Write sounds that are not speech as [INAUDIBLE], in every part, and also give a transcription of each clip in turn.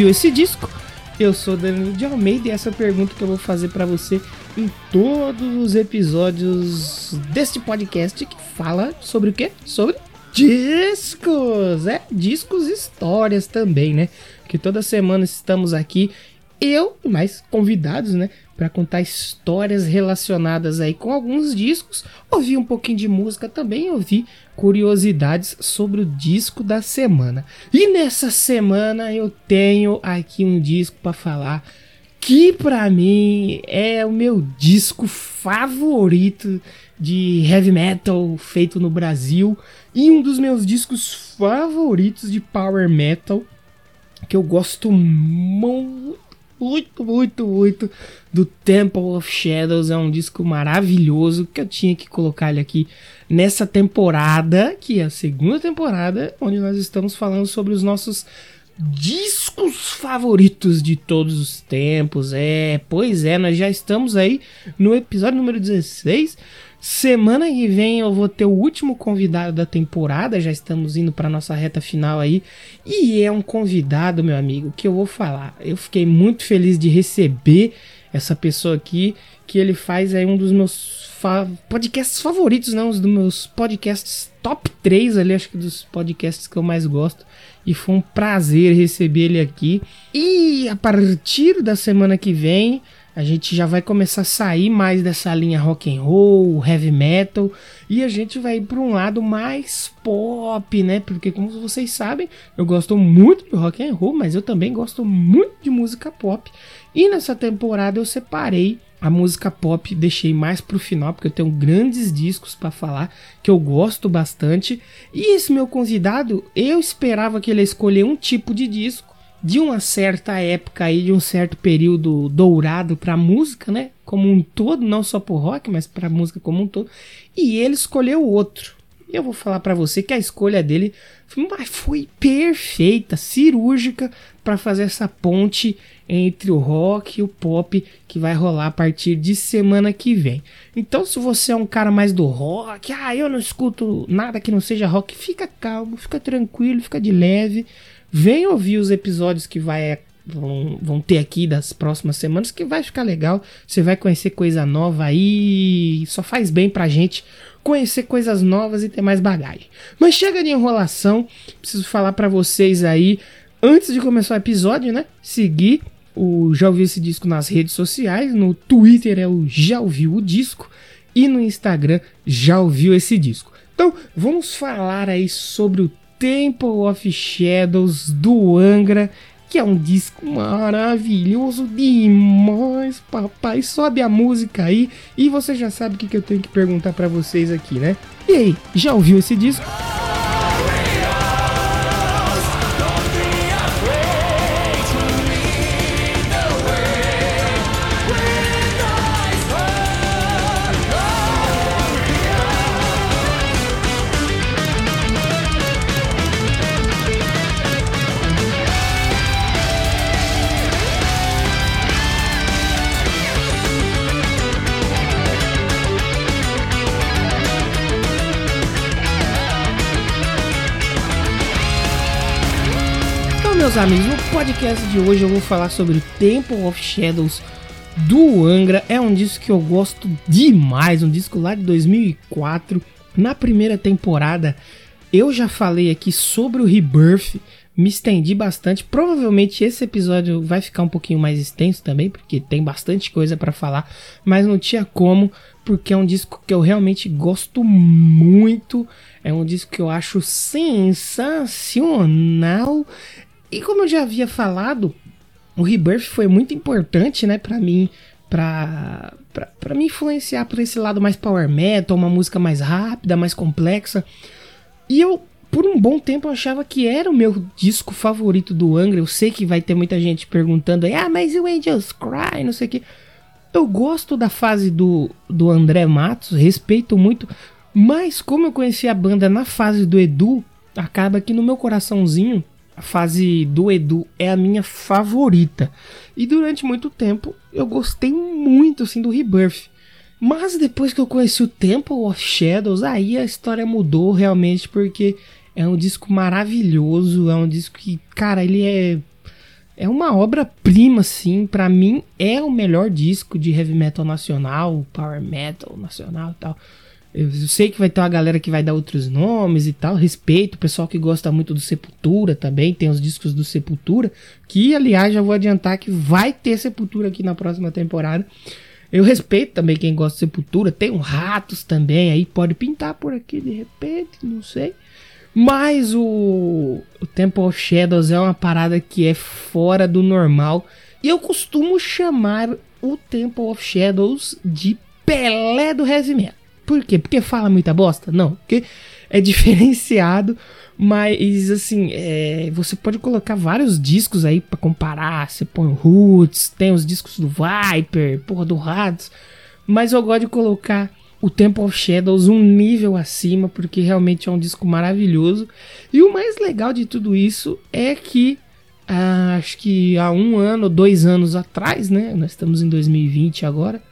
ouviu esse disco? Eu sou Danilo de Almeida e essa é pergunta que eu vou fazer pra você em todos os episódios deste podcast que fala sobre o quê? Sobre discos, é, discos histórias também, né? Que toda semana estamos aqui eu e mais convidados, né, Pra contar histórias relacionadas aí com alguns discos, ouvir um pouquinho de música também, ouvir curiosidades sobre o disco da semana. E nessa semana eu tenho aqui um disco pra falar que pra mim é o meu disco favorito de heavy metal feito no Brasil e um dos meus discos favoritos de power metal que eu gosto muito, muito, muito, muito do Temple of Shadows. É um disco maravilhoso que eu tinha que colocar ele aqui nessa temporada, que é a segunda temporada, onde nós estamos falando sobre os nossos discos favoritos de todos os tempos. É, pois é, nós já estamos aí no episódio número 16. Semana que vem eu vou ter o último convidado da temporada, já estamos indo para nossa reta final aí. E é um convidado, meu amigo, que eu vou falar. Eu fiquei muito feliz de receber essa pessoa aqui, que ele faz aí um dos meus fa podcasts favoritos, não, um dos meus podcasts top 3 ali, acho que dos podcasts que eu mais gosto. E foi um prazer receber ele aqui. E a partir da semana que vem, a gente já vai começar a sair mais dessa linha rock and roll, heavy metal, e a gente vai ir para um lado mais pop, né? Porque como vocês sabem, eu gosto muito de rock and roll, mas eu também gosto muito de música pop. E nessa temporada eu separei a música pop, deixei mais pro final porque eu tenho grandes discos para falar que eu gosto bastante. E esse meu convidado, eu esperava que ele ia escolher um tipo de disco de uma certa época aí, de um certo período dourado pra música, né? Como um todo, não só pro rock, mas pra música como um todo. E ele escolheu outro. Eu vou falar pra você que a escolha dele foi- foi perfeita, cirúrgica para fazer essa ponte entre o rock e o pop que vai rolar a partir de semana que vem. Então, se você é um cara mais do rock, ah, eu não escuto nada que não seja rock, fica calmo, fica tranquilo, fica de leve. Vem ouvir os episódios que vai vão, vão ter aqui das próximas semanas que vai ficar legal. Você vai conhecer coisa nova aí. Só faz bem pra gente conhecer coisas novas e ter mais bagagem. Mas chega de enrolação. Preciso falar pra vocês aí antes de começar o episódio, né? Seguir o Já Ouviu Esse Disco nas redes sociais. No Twitter é o Já Ouviu o Disco. E no Instagram Já Ouviu Esse Disco. Então, vamos falar aí sobre o Temple of Shadows do Angra, que é um disco maravilhoso demais, papai. Sobe a música aí e você já sabe o que, que eu tenho que perguntar pra vocês aqui, né? E aí, já ouviu esse disco? Meus amigos, no podcast de hoje eu vou falar sobre Temple of Shadows do Angra. É um disco que eu gosto demais, um disco lá de 2004. Na primeira temporada, eu já falei aqui sobre o Rebirth, me estendi bastante. Provavelmente esse episódio vai ficar um pouquinho mais extenso também, porque tem bastante coisa para falar, mas não tinha como, porque é um disco que eu realmente gosto muito. É um disco que eu acho sensacional. E como eu já havia falado, o Rebirth foi muito importante, né, para mim, para para me influenciar por esse lado mais power metal, uma música mais rápida, mais complexa. E eu por um bom tempo achava que era o meu disco favorito do Angra. Eu sei que vai ter muita gente perguntando aí, ah, mas o Angels Cry, não sei o que. Eu gosto da fase do, do André Matos, respeito muito, mas como eu conheci a banda na fase do Edu, acaba que no meu coraçãozinho a fase do Edu é a minha favorita. E durante muito tempo eu gostei muito assim do Rebirth. Mas depois que eu conheci o Temple of Shadows, aí a história mudou realmente porque é um disco maravilhoso, é um disco que, cara, ele é é uma obra-prima, assim, para mim é o melhor disco de heavy metal nacional, power metal nacional e tal. Eu sei que vai ter uma galera que vai dar outros nomes e tal. Respeito o pessoal que gosta muito do Sepultura também. Tem os discos do Sepultura. Que, aliás, já vou adiantar que vai ter Sepultura aqui na próxima temporada. Eu respeito também quem gosta de Sepultura. Tem um Ratos também. Aí pode pintar por aqui de repente, não sei. Mas o, o Temple of Shadows é uma parada que é fora do normal. E eu costumo chamar o Temple of Shadows de Pelé do Heavy. Por quê? Porque fala muita bosta? Não, porque é diferenciado, mas assim, é, você pode colocar vários discos aí para comparar. Você põe o Roots, tem os discos do Viper, porra do Rados, mas eu gosto de colocar o Temple of Shadows um nível acima, porque realmente é um disco maravilhoso. E o mais legal de tudo isso é que ah, acho que há um ano, dois anos atrás, né? Nós estamos em 2020 agora.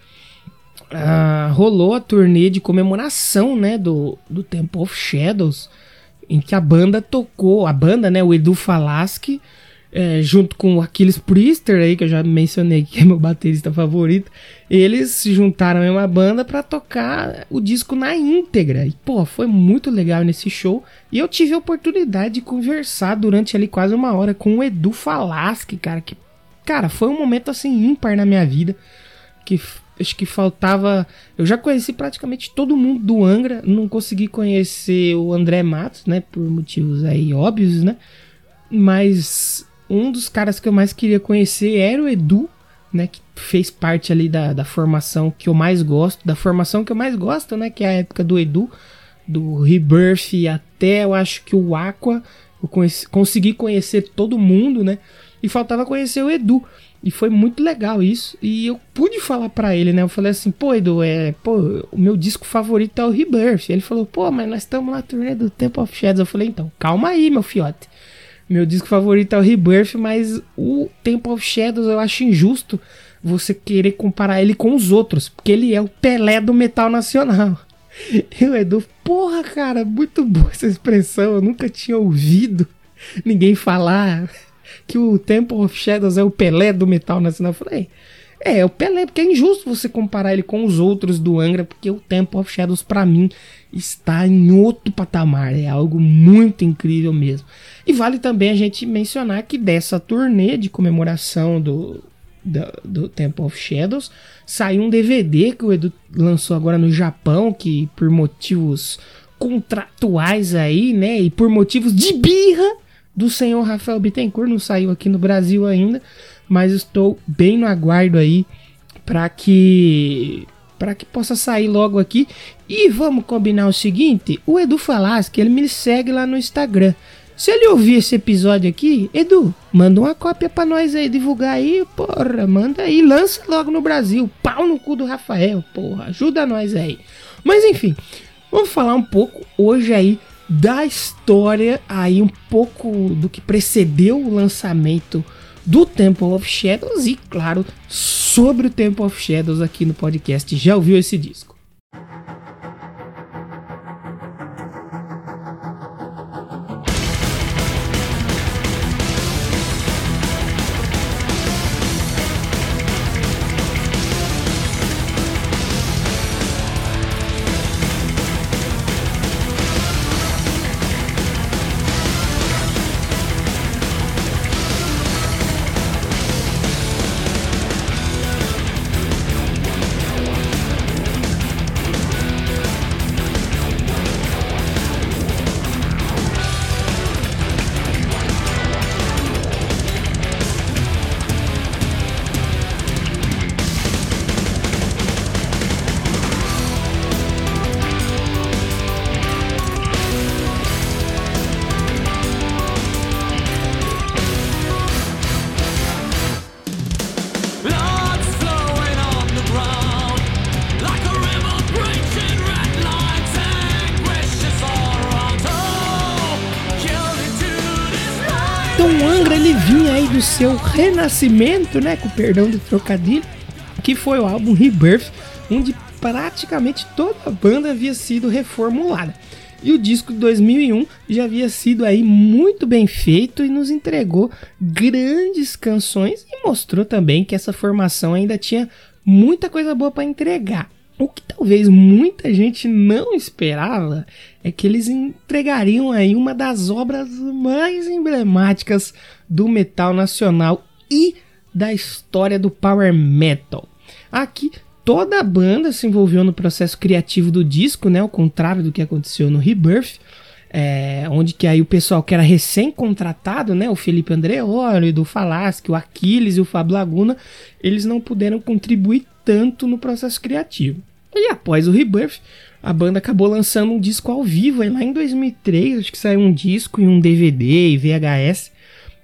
Ah, rolou a turnê de comemoração, né, do, do Temple of Shadows, em que a banda tocou, a banda, né, o Edu Falaschi, é, junto com o Aquiles Priester aí, que eu já mencionei que é meu baterista favorito, eles se juntaram em uma banda para tocar o disco na íntegra. E, pô, foi muito legal nesse show. E eu tive a oportunidade de conversar durante ali quase uma hora com o Edu Falaschi, cara, que, cara, foi um momento assim ímpar na minha vida, que acho que faltava. Eu já conheci praticamente todo mundo do Angra, não consegui conhecer o André Matos, né, por motivos aí óbvios, né? Mas um dos caras que eu mais queria conhecer era o Edu, né? Que fez parte ali da, da formação que eu mais gosto, da formação que eu mais gosto, né? Que é a época do Edu, do Rebirth até eu acho que o Aqua. Eu conheci, consegui conhecer todo mundo, né? E faltava conhecer o Edu. E foi muito legal isso. E eu pude falar para ele, né? Eu falei assim, pô, Edu, é, pô, o meu disco favorito é o Rebirth. Ele falou, pô, mas nós estamos na turnê do Temple of Shadows. Eu falei, então, calma aí, meu fiote. Meu disco favorito é o Rebirth, mas o Temple of Shadows eu acho injusto você querer comparar ele com os outros, porque ele é o Pelé do metal nacional. [LAUGHS] E o Edu, porra, cara, muito boa essa expressão, eu nunca tinha ouvido ninguém falar que o Temple of Shadows é o Pelé do metal nacional. Eu falei, é, é o Pelé, porque é injusto você comparar ele com os outros do Angra, porque o Temple of Shadows, para mim, está em outro patamar. É algo muito incrível mesmo. E vale também a gente mencionar que dessa turnê de comemoração do, do, do Temple of Shadows saiu um DVD que o Edu lançou agora no Japão, que por motivos contratuais aí, né, e por motivos de birra do senhor Rafael Bittencourt, não saiu aqui no Brasil ainda, mas estou bem no aguardo aí para que para que possa sair logo aqui. E vamos combinar o seguinte, o Edu que ele me segue lá no Instagram. Se ele ouvir esse episódio aqui, Edu, manda uma cópia para nós aí divulgar aí, porra, manda aí, lança logo no Brasil, pau no cu do Rafael, porra, ajuda nós aí. Mas enfim, vamos falar um pouco hoje aí da história aí um pouco do que precedeu o lançamento do Temple of Shadows e, claro, sobre o Temple of Shadows aqui no podcast. Já ouviu esse disco? Vinha aí do seu renascimento, né, com perdão do trocadilho, que foi o álbum Rebirth, onde praticamente toda a banda havia sido reformulada. E o disco de 2001 já havia sido aí muito bem feito e nos entregou grandes canções e mostrou também que essa formação ainda tinha muita coisa boa para entregar. O que talvez muita gente não esperava é que eles entregariam aí uma das obras mais emblemáticas do metal nacional e da história do power metal. Aqui toda a banda se envolveu no processo criativo do disco, né? Ao contrário do que aconteceu no Rebirth. É, onde que aí o pessoal que era recém-contratado, né, o Felipe Andreoli, do Falasque, o Aquiles e o Fábio Laguna, eles não puderam contribuir tanto no processo criativo. E após o Rebirth, a banda acabou lançando um disco ao vivo, aí lá em 2003, acho que saiu um disco e um DVD e VHS,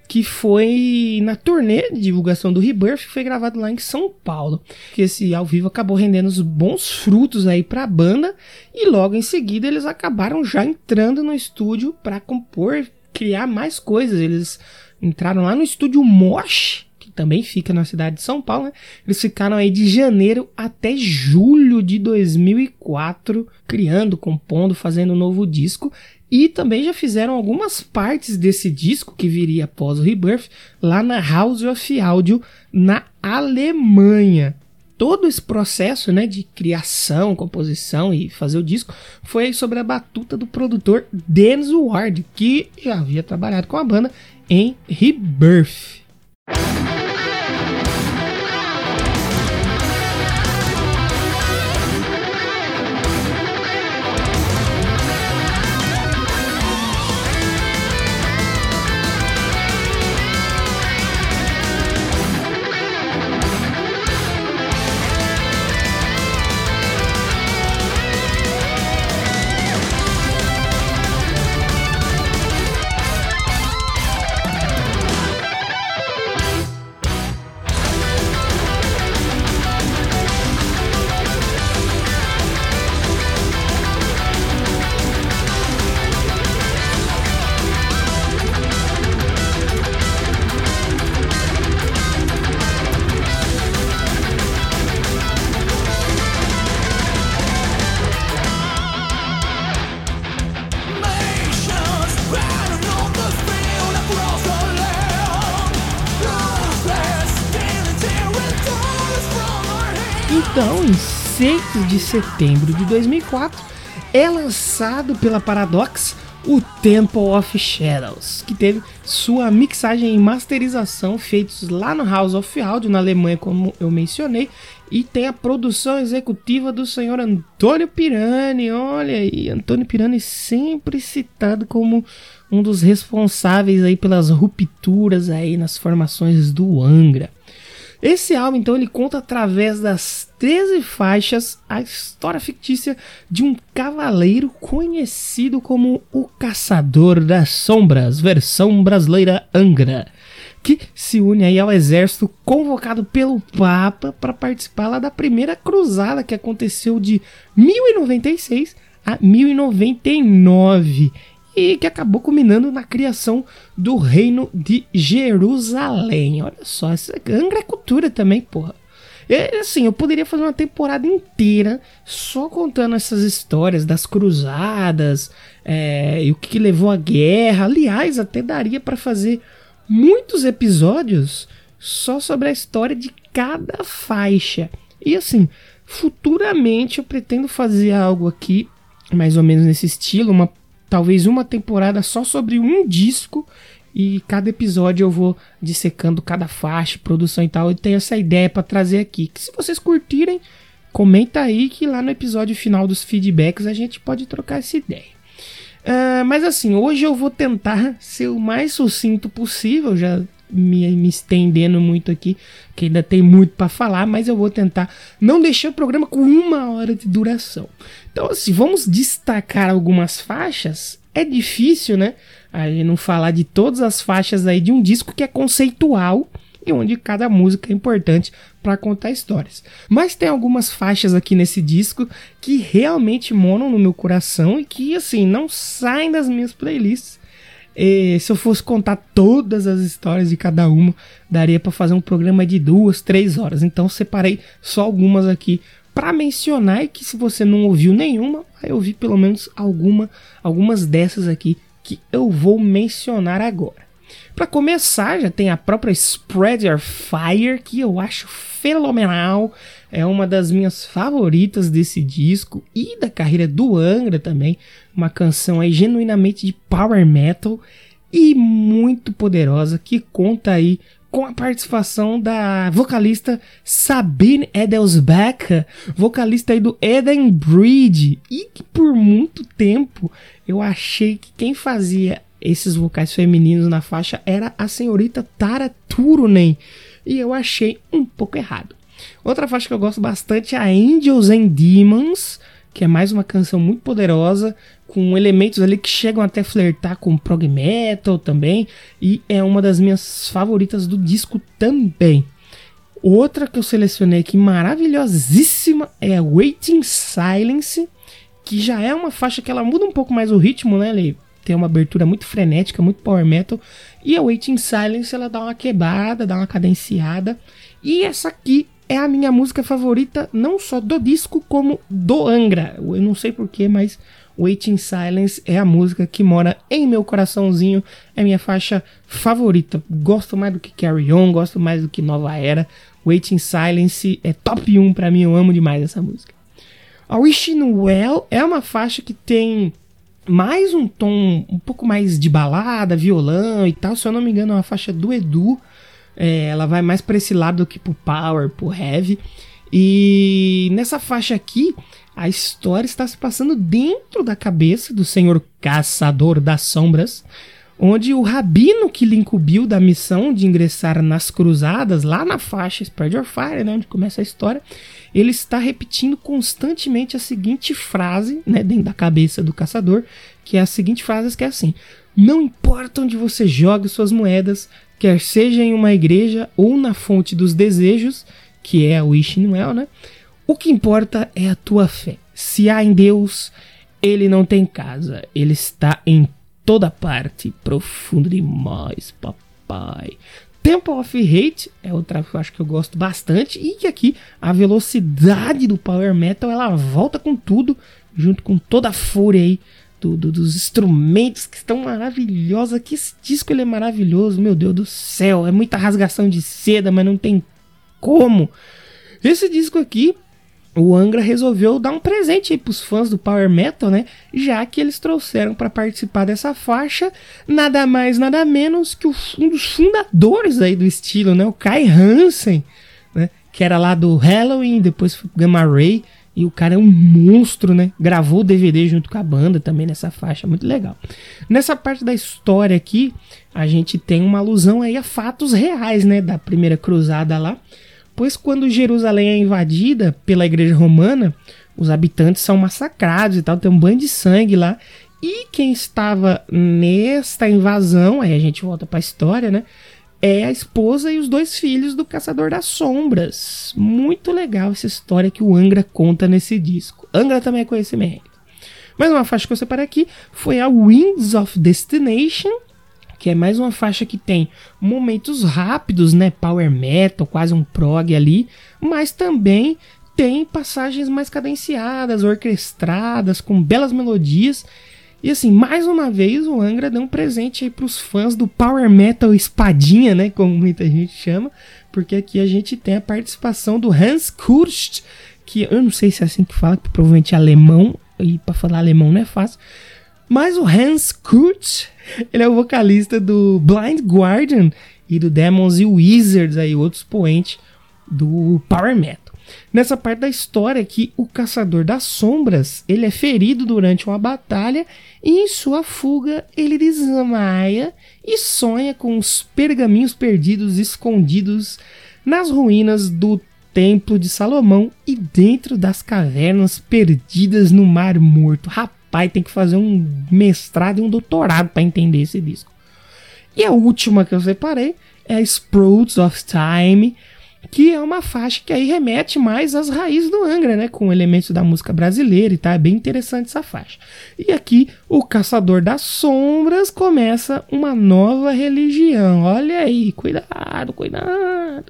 que foi na turnê de divulgação do Rebirth, que foi gravado lá em São Paulo. Que esse ao vivo acabou rendendo os bons frutos aí para a banda e logo em seguida eles acabaram já entrando no estúdio para compor, criar mais coisas. Eles entraram lá no estúdio Mosh, que também fica na cidade de São Paulo, né? Eles ficaram aí de janeiro até julho de 2004 criando, compondo, fazendo um novo disco e também já fizeram algumas partes desse disco que viria após o Rebirth lá na House of Audio na Alemanha. Todo esse processo né, de criação, composição e fazer o disco foi sobre a batuta do produtor Dennis Ward, que já havia trabalhado com a banda em Rebirth. 6 de setembro de 2004, é lançado pela Paradox o Temple of Shadows, que teve sua mixagem e masterização feitos lá no House of Audio, na Alemanha, como eu mencionei, e tem a produção executiva do senhor Antônio Pirani. Olha aí, Antônio Pirani sempre citado como um dos responsáveis aí pelas rupturas aí nas formações do Angra. Esse álbum, então, ele conta através das 13 faixas a história fictícia de um cavaleiro conhecido como o Caçador das Sombras, versão brasileira Angra, que se une aí ao exército convocado pelo Papa para participar lá da primeira cruzada que aconteceu de 1096 a 1099 e que acabou culminando na criação do reino de Jerusalém. Olha só, essa Angra é cultura também, porra. É, assim, eu poderia fazer uma temporada inteira só contando essas histórias das cruzadas é, e o que, que levou à guerra. Aliás, até daria para fazer muitos episódios só sobre a história de cada faixa. E assim, futuramente eu pretendo fazer algo aqui, mais ou menos nesse estilo, uma talvez uma temporada só sobre um disco e cada episódio eu vou dissecando cada faixa, produção e tal. Eu tenho essa ideia para trazer aqui. Que se vocês curtirem, comenta aí que lá no episódio final dos feedbacks a gente pode trocar essa ideia. Uh, mas assim, hoje eu vou tentar [LAUGHS] ser o mais sucinto possível. Já me, me estendendo muito aqui, que ainda tem muito para falar, mas eu vou tentar não deixar o programa com uma hora de duração. Então, assim, vamos destacar algumas faixas. É difícil, né? A gente não falar de todas as faixas aí de um disco que é conceitual e onde cada música é importante para contar histórias. Mas tem algumas faixas aqui nesse disco que realmente moram no meu coração e que assim não saem das minhas playlists E se eu fosse contar todas as histórias de cada uma, daria para fazer um programa de duas, três horas. Então separei só algumas aqui para mencionar e que se você não ouviu nenhuma, vai ouvir pelo menos alguma, algumas dessas aqui que eu vou mencionar agora. Para começar, já tem a própria Spread Your Fire, que eu acho fenomenal. É uma das minhas favoritas desse disco e da carreira do Angra também. Uma canção aí genuinamente de power metal e muito poderosa que conta aí com a participação da vocalista Sabine Edelsbecker, vocalista aí do Eden Breed, e que por muito tempo eu achei que quem fazia esses vocais femininos na faixa era a senhorita Tara Turunen, e eu achei um pouco errado. Outra faixa que eu gosto bastante é a Angels and Demons, que é mais uma canção muito poderosa, com elementos ali que chegam até flertar com prog metal também, e é uma das minhas favoritas do disco também. Outra que eu selecionei aqui maravilhosíssima é Waiting Silence, que já é uma faixa que ela muda um pouco mais o ritmo, né? Ele tem uma abertura muito frenética, muito power metal, e a Waiting Silence ela dá uma quebrada, dá uma cadenciada. E essa aqui é a minha música favorita, não só do disco, como do Angra. Eu não sei porquê, mas Waiting Silence é a música que mora em meu coraçãozinho, é minha faixa favorita. Gosto mais do que Carry On, gosto mais do que Nova Era. Waiting Silence é top 1 para mim, eu amo demais essa música. A Wishing Well é uma faixa que tem mais um tom um pouco mais de balada, violão e tal. Se eu não me engano, é uma faixa do Edu. É, ela vai mais para esse lado do que pro power, pro heavy. E nessa faixa aqui, a história está se passando dentro da cabeça do senhor caçador das sombras, onde o rabino que lhe incumbiu da missão de ingressar nas cruzadas, lá na faixa Spread Your Fire, né, onde começa a história, ele está repetindo constantemente a seguinte frase, né, dentro da cabeça do caçador, que é a seguinte frase que é assim: Não importa onde você jogue suas moedas, quer seja em uma igreja ou na fonte dos desejos, que é a Wishing Well, né? O que importa é a tua fé. Se há em Deus, ele não tem casa, ele está em toda parte, profundo demais, papai. Temple of Hate é outra que eu acho que eu gosto bastante e que aqui a velocidade do power metal ela volta com tudo, junto com toda a fúria aí do, do, dos instrumentos que estão maravilhosos. Que esse disco ele é maravilhoso, meu Deus do céu, é muita rasgação de seda, mas não tem como. Esse disco aqui o Angra resolveu dar um presente aí pros fãs do Power Metal, né? Já que eles trouxeram para participar dessa faixa nada mais, nada menos que um dos fundadores aí do estilo, né? O Kai Hansen, né? Que era lá do Halloween, depois foi Gamma Ray. E o cara é um monstro, né? Gravou o DVD junto com a banda também nessa faixa, muito legal. Nessa parte da história aqui, a gente tem uma alusão aí a fatos reais, né? Da primeira cruzada lá pois quando Jerusalém é invadida pela igreja romana, os habitantes são massacrados e tal, tem um banho de sangue lá. E quem estava nesta invasão, aí a gente volta para a história, né? É a esposa e os dois filhos do Caçador das Sombras. Muito legal essa história que o Angra conta nesse disco. Angra também é conhecimento. Mais uma faixa que eu separei aqui foi a Winds of Destination, que é mais uma faixa que tem momentos rápidos, né, power metal, quase um prog ali, mas também tem passagens mais cadenciadas, orquestradas, com belas melodias. E assim, mais uma vez o Angra deu um presente aí pros fãs do power metal espadinha, né, como muita gente chama, porque aqui a gente tem a participação do Hans Kurst, que eu não sei se é assim que fala, que provavelmente é alemão, e para falar alemão não é fácil, mas o Hans Kurz, ele é o vocalista do Blind Guardian e do Demons e Wizards, aí outros poentes do Power Metal. Nessa parte da história que o Caçador das Sombras, ele é ferido durante uma batalha e em sua fuga ele desmaia e sonha com os pergaminhos perdidos escondidos nas ruínas do Templo de Salomão e dentro das cavernas perdidas no Mar Morto. Rapaz, tem que fazer um mestrado e um doutorado para entender esse disco. E a última que eu separei é Sprouts of Time, que é uma faixa que aí remete mais às raízes do Angra, né? Com elementos da música brasileira e tá? É bem interessante essa faixa. E aqui o Caçador das Sombras começa uma nova religião. Olha aí, cuidado, cuidado.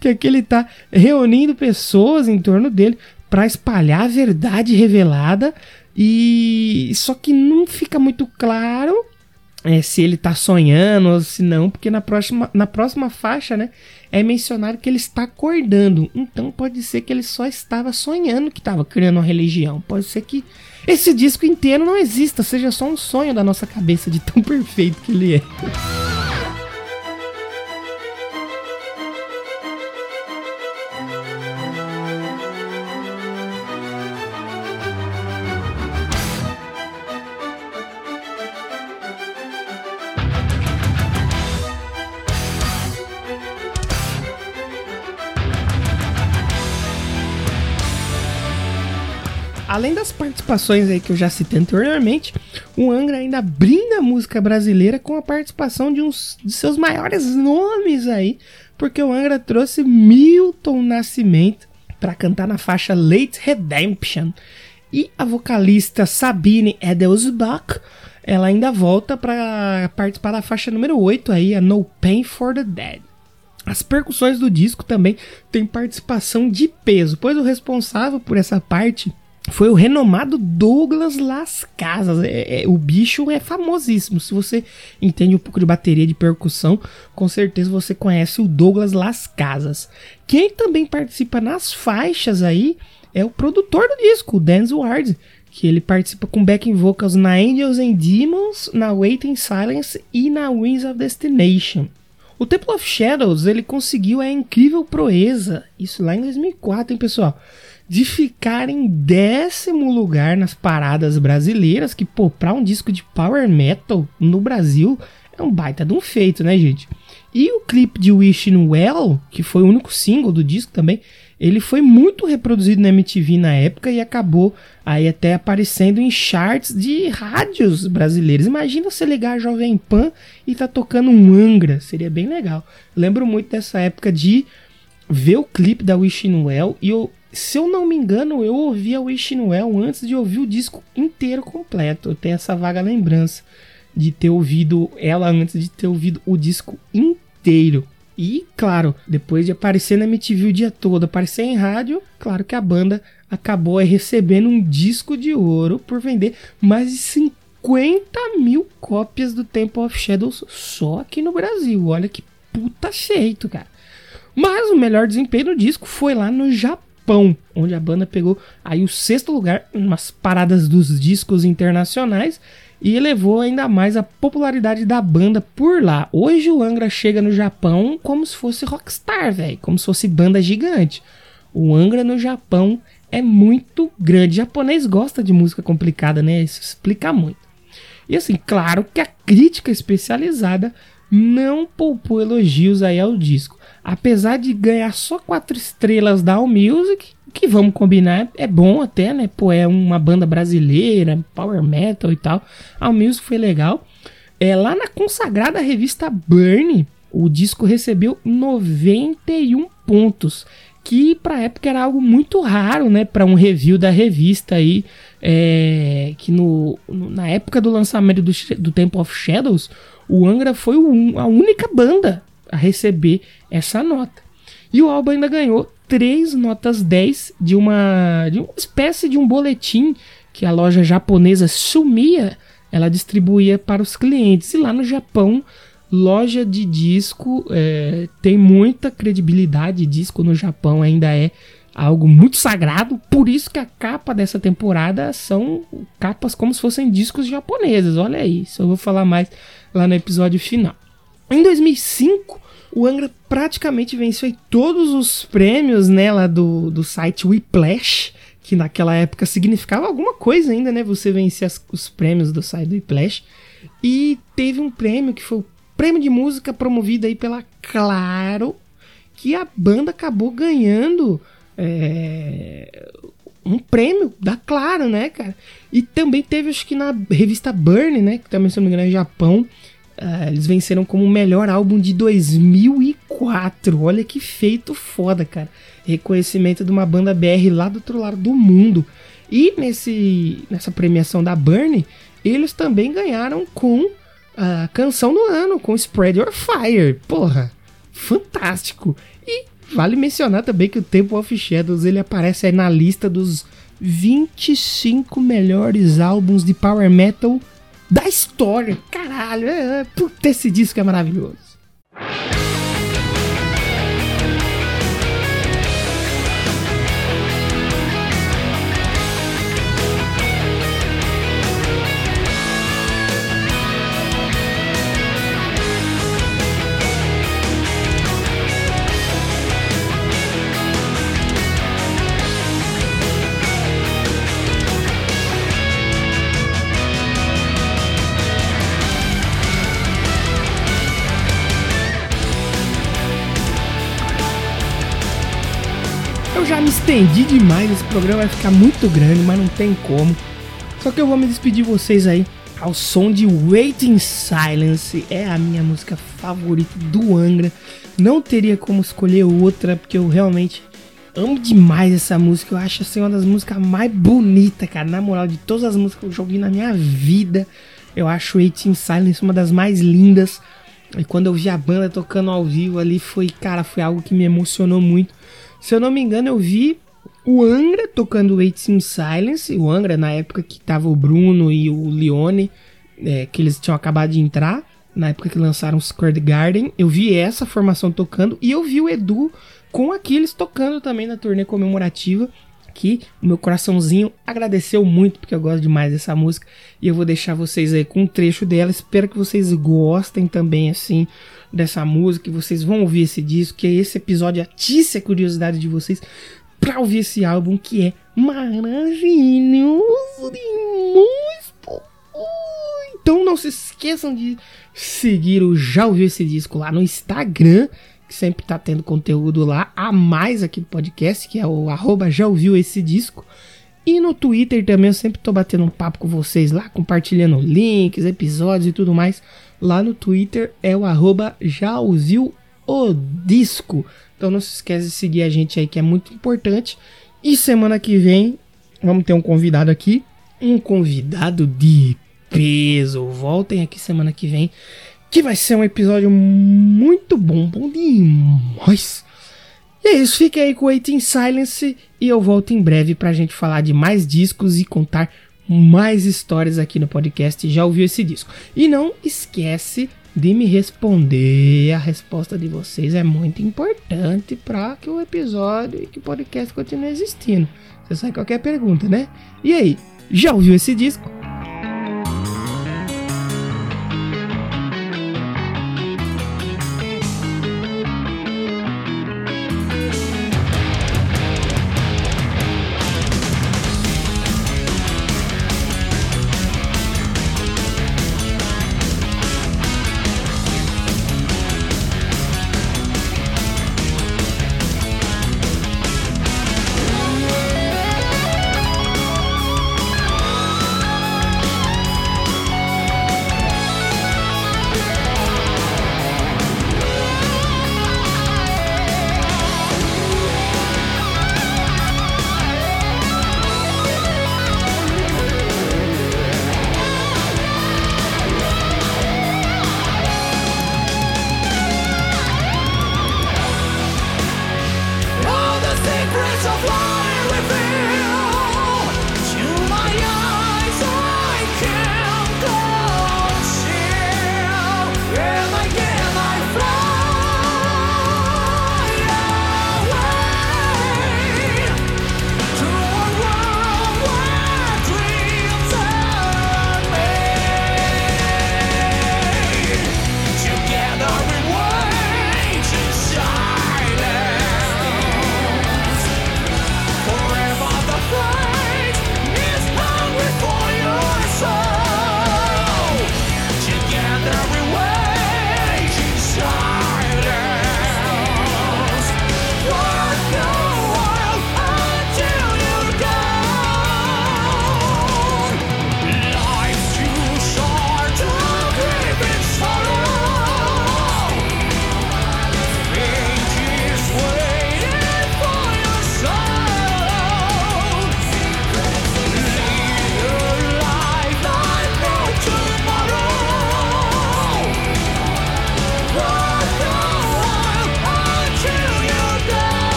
Que aqui ele tá reunindo pessoas em torno dele para espalhar a verdade revelada e só que não fica muito claro é, se ele tá sonhando ou se não, porque na próxima, na próxima faixa, né, é mencionado que ele está acordando. Então pode ser que ele só estava sonhando que estava criando uma religião. Pode ser que esse disco inteiro não exista, seja só um sonho da nossa cabeça de tão [LAUGHS] perfeito que ele é. Além das participações aí que eu já citei anteriormente, o Angra ainda brinda a música brasileira com a participação de uns de seus maiores nomes aí, porque o Angra trouxe Milton Nascimento para cantar na faixa Late Redemption. E a vocalista Sabine Edelsbach, ela ainda volta para participar da faixa número 8 aí, a No Pain for the Dead. As percussões do disco também têm participação de peso, pois o responsável por essa parte foi o renomado Douglas Las Casas. É, é, o bicho é famosíssimo. Se você entende um pouco de bateria de percussão, com certeza você conhece o Douglas Las Casas. Quem também participa nas faixas aí é o produtor do disco, o Dan Ward, que ele participa com backing vocals na Angels and Demons, na Waiting Silence e na Winds of Destination. O Temple of Shadows ele conseguiu a incrível proeza, isso lá em 2004, hein, pessoal? De ficar em décimo lugar nas paradas brasileiras, que, pô, pra um disco de power metal no Brasil é um baita de um feito, né, gente? E o clipe de Wishing Well, que foi o único single do disco também, ele foi muito reproduzido na MTV na época e acabou aí até aparecendo em charts de rádios brasileiros. Imagina você ligar a Jovem Pan e tá tocando um Angra, seria bem legal. lembro muito dessa época de ver o clipe da Wishing Well e eu se eu não me engano, eu ouvi a Wishing Well antes de ouvir o disco inteiro completo. Eu tenho essa vaga lembrança de ter ouvido ela antes de ter ouvido o disco inteiro. E, claro, depois de aparecer na MTV o dia todo, aparecer em rádio, claro que a banda acabou recebendo um disco de ouro por vender mais de 50 mil cópias do Temple of Shadows só aqui no Brasil. Olha que puta feito, cara. Mas o melhor desempenho do disco foi lá no Japão Japão, onde a banda pegou aí o sexto lugar umas paradas dos discos internacionais e elevou ainda mais a popularidade da banda por lá. Hoje o Angra chega no Japão como se fosse rockstar, velho, como se fosse banda gigante. O Angra no Japão é muito grande. O japonês gosta de música complicada, né? Isso explica muito. E assim, claro que a crítica especializada não poupou elogios aí ao disco apesar de ganhar só quatro estrelas da All Music, que vamos combinar, é bom até, né? Pô, é uma banda brasileira, power metal e tal. All Music foi legal. É, lá na consagrada revista Burn, o disco recebeu 91 pontos, que para época era algo muito raro, né, para um review da revista aí, é, que no, na época do lançamento do, do Temple of Shadows, o Angra foi o, a única banda a receber essa nota. E o álbum ainda ganhou três notas 10 de uma, de uma espécie de um boletim que a loja japonesa Sumia ela distribuía para os clientes. E lá no Japão, loja de disco é, tem muita credibilidade. Disco no Japão ainda é algo muito sagrado. Por isso que a capa dessa temporada são capas como se fossem discos japoneses. Olha aí, isso eu vou falar mais lá no episódio final. Em 2005, o Angra praticamente venceu todos os prêmios né, do, do site Whiplash, que naquela época significava alguma coisa ainda, né? Você vencer as, os prêmios do site Whiplash. E teve um prêmio que foi o prêmio de música promovido aí pela Claro, que a banda acabou ganhando é, um prêmio da Claro, né, cara? E também teve, acho que na revista Burn, né? Que também, se não me engano, é Japão Uh, eles venceram como o melhor álbum de 2004. Olha que feito foda, cara. Reconhecimento de uma banda BR lá do outro lado do mundo. E nesse, nessa premiação da Burnie, eles também ganharam com a canção do ano, com Spread Your Fire. Porra, fantástico. E vale mencionar também que o Temple of Shadows ele aparece aí na lista dos 25 melhores álbuns de power metal da história. Caralho, é, é, puta, esse disco é maravilhoso. Estendi demais, esse programa vai ficar muito grande, mas não tem como. Só que eu vou me despedir de vocês aí ao som de Waiting Silence. É a minha música favorita do Angra. Não teria como escolher outra, porque eu realmente amo demais essa música. Eu acho assim uma das músicas mais bonitas, cara. Na moral, de todas as músicas que eu joguei na minha vida, eu acho Waiting Silence uma das mais lindas. E quando eu vi a banda tocando ao vivo ali, foi, cara, foi algo que me emocionou muito. Se eu não me engano, eu vi o Angra tocando Waits in Silence. O Angra, na época que tava o Bruno e o Leone, é, que eles tinham acabado de entrar, na época que lançaram Squared Garden. Eu vi essa formação tocando e eu vi o Edu com aqueles tocando também na turnê comemorativa. Que o meu coraçãozinho agradeceu muito, porque eu gosto demais dessa música. E eu vou deixar vocês aí com um trecho dela. Espero que vocês gostem também, assim dessa música, vocês vão ouvir esse disco, que esse episódio atice a curiosidade de vocês para ouvir esse álbum que é maravilhoso demais. Então não se esqueçam de seguir o Já Ouviu Esse Disco lá no Instagram, que sempre tá tendo conteúdo lá, a mais aqui do podcast, que é o arroba Já Ouviu Esse Disco. E no Twitter também eu sempre tô batendo um papo com vocês lá, compartilhando links, episódios e tudo mais lá no Twitter é o arroba o disco. Então não se esquece de seguir a gente aí que é muito importante. E semana que vem vamos ter um convidado aqui, um convidado de peso. Voltem aqui semana que vem, que vai ser um episódio muito bom, bom demais. E é isso, fique aí com Waiting Silence e eu volto em breve pra gente falar de mais discos e contar mais histórias aqui no podcast. Já ouviu esse disco? E não esquece de me responder. A resposta de vocês é muito importante para que o episódio e que o podcast continue existindo. Você sabe qualquer é pergunta, né? E aí, já ouviu esse disco?